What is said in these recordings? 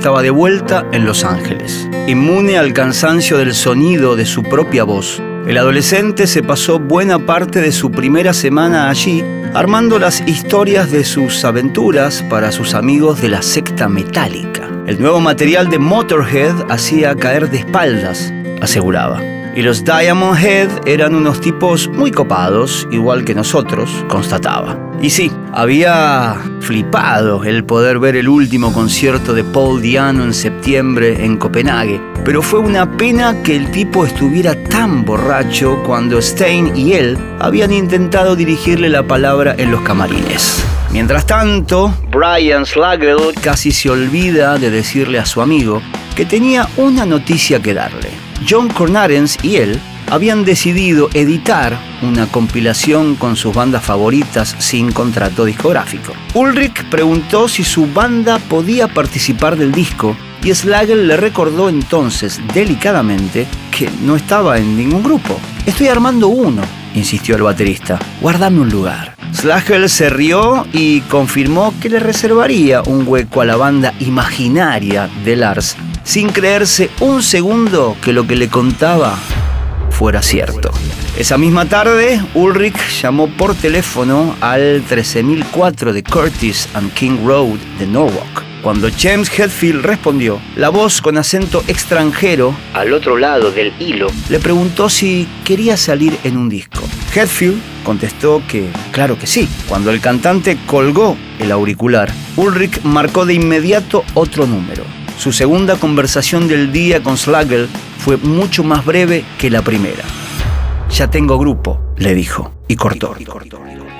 estaba de vuelta en Los Ángeles, inmune al cansancio del sonido de su propia voz el adolescente se pasó buena parte de su primera semana allí armando las historias de sus aventuras para sus amigos de la secta metálica. El nuevo material de Motorhead hacía caer de espaldas, aseguraba. Y los Diamond Head eran unos tipos muy copados, igual que nosotros, constataba. Y sí, había flipado el poder ver el último concierto de Paul Diano en septiembre en Copenhague, pero fue una pena que el tipo estuviera tan borracho cuando Stein y él habían intentado dirigirle la palabra en los camarines. Mientras tanto, Brian Slagel casi se olvida de decirle a su amigo que tenía una noticia que darle. John Cornarens y él habían decidido editar una compilación con sus bandas favoritas sin contrato discográfico. Ulrich preguntó si su banda podía participar del disco y Slagel le recordó entonces delicadamente que no estaba en ningún grupo. Estoy armando uno, insistió el baterista. Guardame un lugar. Slagel se rió y confirmó que le reservaría un hueco a la banda imaginaria de Lars sin creerse un segundo que lo que le contaba fuera cierto. Esa misma tarde, Ulrich llamó por teléfono al 13004 de Curtis and King Road de Norwalk. Cuando James Hetfield respondió, la voz con acento extranjero, al otro lado del hilo, le preguntó si quería salir en un disco. Hetfield contestó que claro que sí. Cuando el cantante colgó el auricular, Ulrich marcó de inmediato otro número. Su segunda conversación del día con Slagel fue mucho más breve que la primera. Ya tengo grupo, le dijo, y cortó.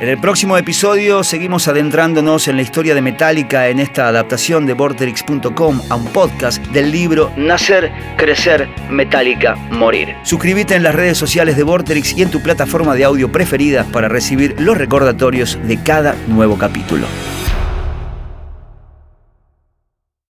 En el próximo episodio seguimos adentrándonos en la historia de Metallica en esta adaptación de Vorterix.com a un podcast del libro Nacer, Crecer, Metallica, Morir. Suscríbete en las redes sociales de Vorterix y en tu plataforma de audio preferida para recibir los recordatorios de cada nuevo capítulo.